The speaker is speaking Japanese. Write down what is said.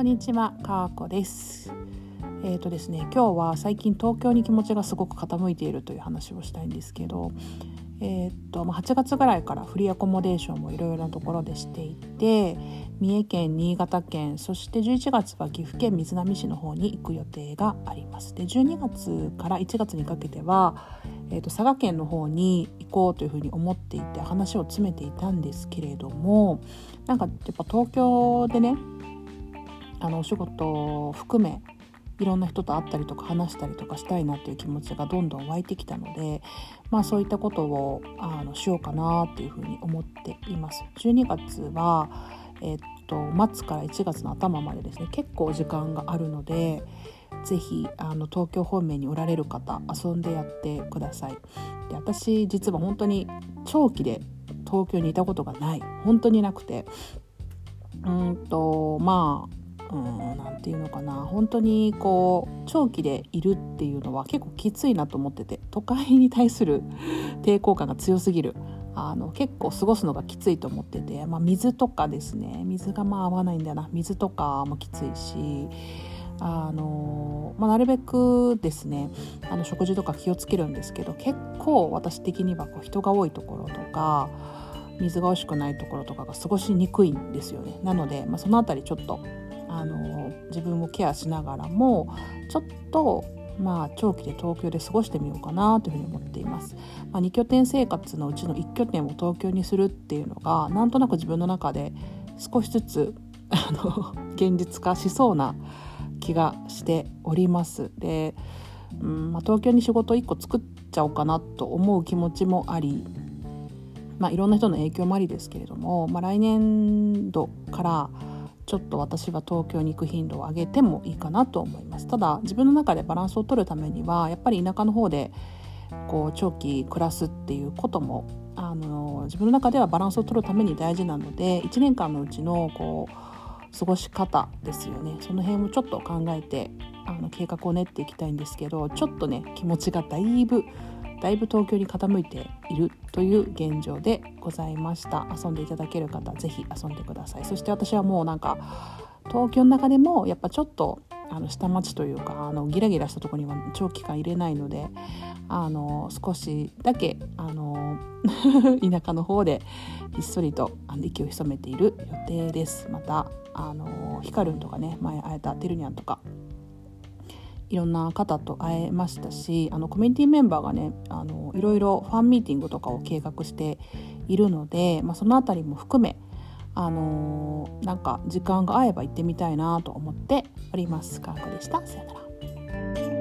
こんにちは、かーこです。えっ、とですね、今日は最近東京に気持ちがすごく傾いているという話をしたいんですけど、えっ、とまあ8月ぐらいからフリーアコモデーションもいろいろなところでしていて、三重県、新潟県、そして11月は岐阜県瑞浪市の方に行く予定があります。で、12月から1月にかけては、えー、と佐賀県の方に行こうというふうに思っていて話を詰めていたんですけれどもなんかやっぱ東京でねあのお仕事を含めいろんな人と会ったりとか話したりとかしたいなっていう気持ちがどんどん湧いてきたので、まあ、そういったことをあのしようかなっていうふうに思っています。12月は、えっと末から1月の頭までですね結構時間があるのでぜひあの東京方面におられる方遊んでやってください。で私実は本当に長期で東京にいたことがない本当になくてうんとまあうんなんていうのかな。本当にこう長期でいるっていうのは結構きついなと思ってて都会に対する 抵抗感が強すぎる。あの結構過ごすのがきついと思ってて、まあ、水とかですね。水がまあ合わないんだよな。水とかもきついしあのまあ、なるべくですねあの食事とか気をつけるんですけど結構私的にはこう人が多いところとか水が美味しくないところとかが過ごしにくいんですよね。なので、まあ、その辺りちょっとあの自分をケアしながらもちょっとまあ長期で東京で過ごしてみようかなというふうに思っています、まあ、2拠点生活のうちの1拠点を東京にするっていうのがなんとなく自分の中で少しずつあの現実化しそうな気がしております。で、うんまあ、東京に仕事1個作っちゃおうかなと思う気持ちもあり、まあ、いろんな人の影響もありですけれども、ま、来年度からちょっと私は東京に行く頻度を上げてもいいかなと思います。ただ自分の中でバランスを取るためにはやっぱり田舎の方でこう長期暮らすっていうこともあの自分の中ではバランスを取るために大事なので1年間のうちのこう過ごし方ですよね。その辺をちょっと考えてあの計画を練っていきたいんですけどちょっとね気持ちがだいぶだいぶ東京に傾いているという現状でございました。遊んでいただける方是非遊んでください。そして私はもうなんか東京の中でもやっぱちょっとあの下町というかあのギラギラしたところには長期間入れないのであの少しだけあの 田舎の方でひっそりと息を潜めている予定です。またあのヒカルンとかね前会えたてるにゃんとかいろんな方と会えましたしあのコミュニティメンバーがねあのいろいろファンミーティングとかを計画しているので、まあ、その辺りも含めあのなんか時間が合えば行ってみたいなと思っております。かーこでした。さよなら。